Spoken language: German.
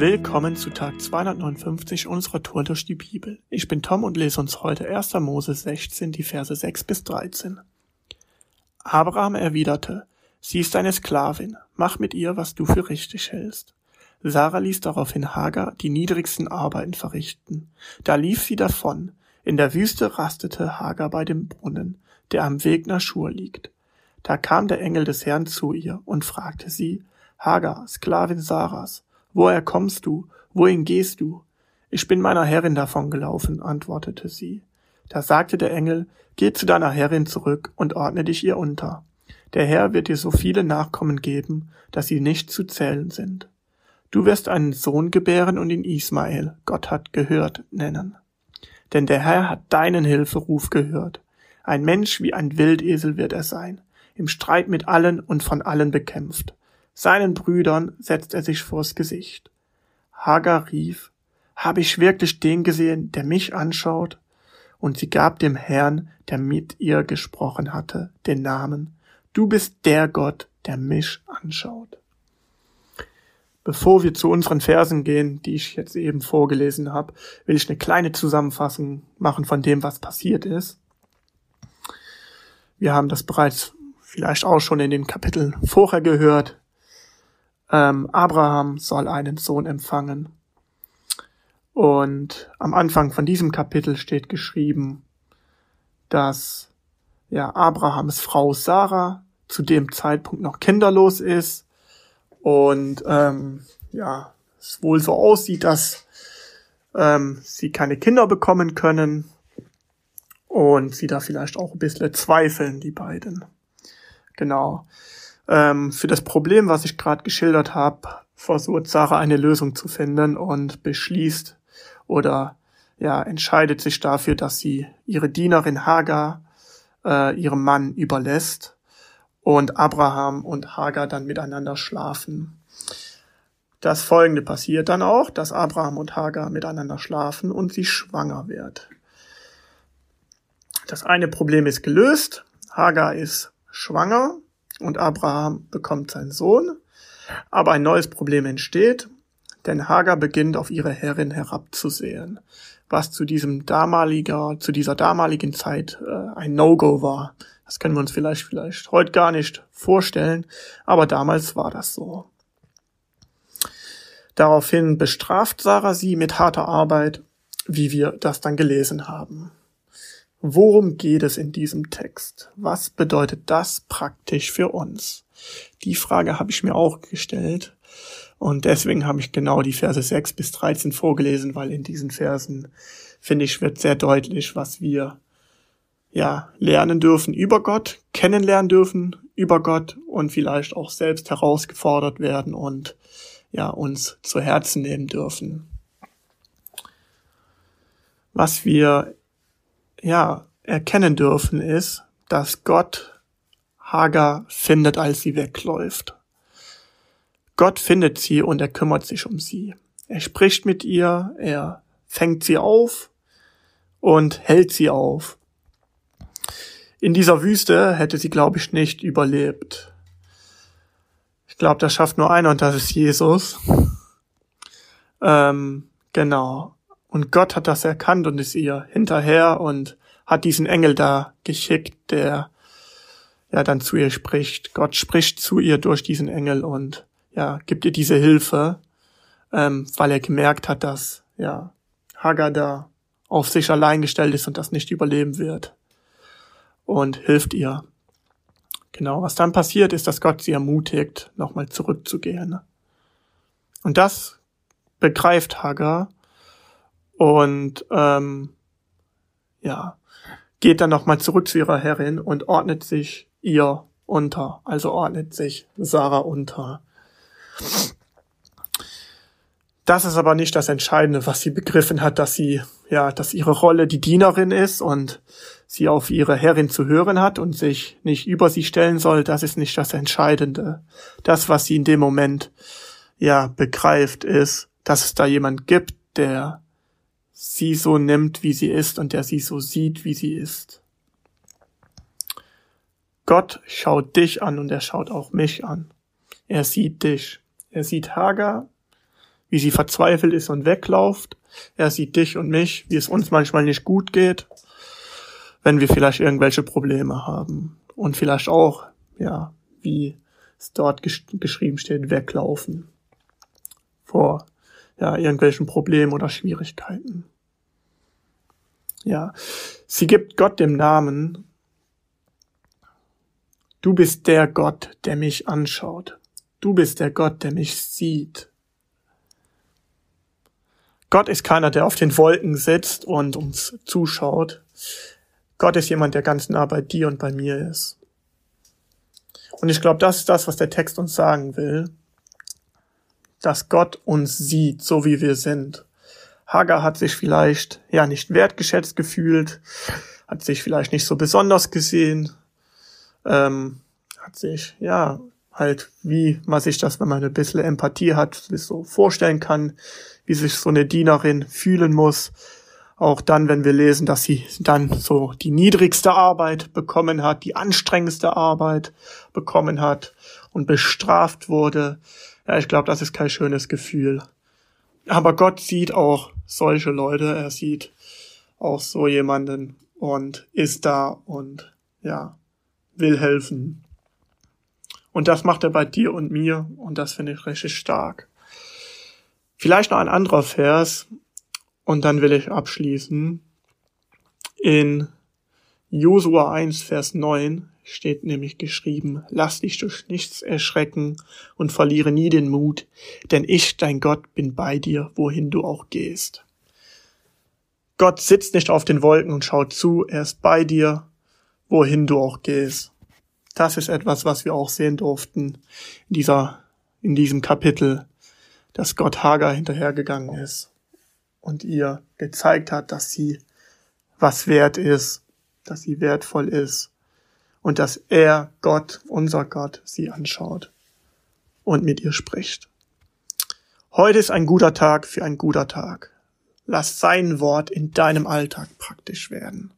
Willkommen zu Tag 259 unserer Tour durch die Bibel. Ich bin Tom und lese uns heute 1. Mose 16, die Verse 6 bis 13. Abraham erwiderte, sie ist deine Sklavin, mach mit ihr, was du für richtig hältst. Sarah ließ daraufhin Hagar die niedrigsten Arbeiten verrichten. Da lief sie davon. In der Wüste rastete Hagar bei dem Brunnen, der am Weg nach Schur liegt. Da kam der Engel des Herrn zu ihr und fragte sie, Hagar, Sklavin Sarahs, woher kommst du? Wohin gehst du? Ich bin meiner Herrin davongelaufen, antwortete sie. Da sagte der Engel, Geh zu deiner Herrin zurück und ordne dich ihr unter. Der Herr wird dir so viele Nachkommen geben, dass sie nicht zu zählen sind. Du wirst einen Sohn gebären und ihn Ismael, Gott hat gehört, nennen. Denn der Herr hat deinen Hilferuf gehört. Ein Mensch wie ein Wildesel wird er sein, im Streit mit allen und von allen bekämpft. Seinen Brüdern setzt er sich vors Gesicht. Hagar rief, habe ich wirklich den gesehen, der mich anschaut? Und sie gab dem Herrn, der mit ihr gesprochen hatte, den Namen, du bist der Gott, der mich anschaut. Bevor wir zu unseren Versen gehen, die ich jetzt eben vorgelesen habe, will ich eine kleine Zusammenfassung machen von dem, was passiert ist. Wir haben das bereits vielleicht auch schon in den Kapiteln vorher gehört. Ähm, Abraham soll einen Sohn empfangen. Und am Anfang von diesem Kapitel steht geschrieben, dass ja Abrahams Frau Sarah zu dem Zeitpunkt noch kinderlos ist und ähm, ja, es wohl so aussieht, dass ähm, sie keine Kinder bekommen können und sie da vielleicht auch ein bisschen zweifeln, die beiden. Genau. Ähm, für das Problem, was ich gerade geschildert habe, versucht Sarah eine Lösung zu finden und beschließt oder ja, entscheidet sich dafür, dass sie ihre Dienerin Hagar äh, ihrem Mann überlässt und Abraham und Hagar dann miteinander schlafen. Das folgende passiert dann auch, dass Abraham und Hagar miteinander schlafen und sie schwanger wird. Das eine Problem ist gelöst. Hagar ist schwanger und Abraham bekommt seinen Sohn. Aber ein neues Problem entsteht, denn Hagar beginnt auf ihre Herrin herabzusehen, was zu diesem damaliger, zu dieser damaligen Zeit äh, ein No-Go war. Das können wir uns vielleicht, vielleicht heute gar nicht vorstellen, aber damals war das so. Daraufhin bestraft Sarah sie mit harter Arbeit, wie wir das dann gelesen haben. Worum geht es in diesem Text? Was bedeutet das praktisch für uns? Die Frage habe ich mir auch gestellt und deswegen habe ich genau die Verse 6 bis 13 vorgelesen, weil in diesen Versen, finde ich, wird sehr deutlich, was wir ja lernen dürfen über Gott, kennenlernen dürfen über Gott und vielleicht auch selbst herausgefordert werden und ja uns zu Herzen nehmen dürfen. Was wir ja, erkennen dürfen, ist, dass Gott Hagar findet, als sie wegläuft. Gott findet sie und er kümmert sich um sie. Er spricht mit ihr, er fängt sie auf und hält sie auf. In dieser Wüste hätte sie, glaube ich, nicht überlebt. Ich glaube, das schafft nur einer und das ist Jesus. Ähm, genau. Und Gott hat das erkannt und ist ihr hinterher und hat diesen Engel da geschickt, der ja dann zu ihr spricht. Gott spricht zu ihr durch diesen Engel und ja, gibt ihr diese Hilfe, ähm, weil er gemerkt hat, dass ja Hagar da auf sich allein gestellt ist und das nicht überleben wird. Und hilft ihr. Genau, was dann passiert, ist, dass Gott sie ermutigt, nochmal zurückzugehen. Und das begreift Hagar und ähm, ja, geht dann nochmal zurück zu ihrer Herrin und ordnet sich ihr unter, also ordnet sich Sarah unter. Das ist aber nicht das Entscheidende, was sie begriffen hat, dass sie, ja, dass ihre Rolle die Dienerin ist und sie auf ihre Herrin zu hören hat und sich nicht über sie stellen soll. Das ist nicht das Entscheidende. Das, was sie in dem Moment, ja, begreift, ist, dass es da jemand gibt, der sie so nimmt, wie sie ist und der sie so sieht, wie sie ist. Gott schaut dich an und er schaut auch mich an. Er sieht dich. Er sieht Hagar, wie sie verzweifelt ist und weglauft. Er sieht dich und mich, wie es uns manchmal nicht gut geht, wenn wir vielleicht irgendwelche Probleme haben. Und vielleicht auch, ja, wie es dort gesch geschrieben steht, weglaufen vor ja, irgendwelchen Problemen oder Schwierigkeiten. Ja, sie gibt Gott dem Namen, du bist der Gott, der mich anschaut. Du bist der Gott, der mich sieht. Gott ist keiner, der auf den Wolken sitzt und uns zuschaut. Gott ist jemand, der ganz nah bei dir und bei mir ist. Und ich glaube, das ist das, was der Text uns sagen will, dass Gott uns sieht, so wie wir sind. Hagar hat sich vielleicht ja nicht wertgeschätzt gefühlt, hat sich vielleicht nicht so besonders gesehen, ähm, hat sich ja halt, wie man sich das, wenn man ein bisschen Empathie hat, so vorstellen kann, wie sich so eine Dienerin fühlen muss. Auch dann, wenn wir lesen, dass sie dann so die niedrigste Arbeit bekommen hat, die anstrengendste Arbeit bekommen hat und bestraft wurde. Ja, ich glaube, das ist kein schönes Gefühl. Aber Gott sieht auch solche Leute, er sieht auch so jemanden und ist da und ja, will helfen. Und das macht er bei dir und mir und das finde ich richtig stark. Vielleicht noch ein anderer Vers und dann will ich abschließen. In Josua 1, Vers 9 steht nämlich geschrieben, lass dich durch nichts erschrecken und verliere nie den Mut, denn ich, dein Gott, bin bei dir, wohin du auch gehst. Gott sitzt nicht auf den Wolken und schaut zu, er ist bei dir, wohin du auch gehst. Das ist etwas, was wir auch sehen durften in dieser, in diesem Kapitel, dass Gott Hagar hinterhergegangen ist und ihr gezeigt hat, dass sie was wert ist, dass sie wertvoll ist und dass er, Gott, unser Gott, sie anschaut und mit ihr spricht. Heute ist ein guter Tag für ein guter Tag. Lass sein Wort in deinem Alltag praktisch werden.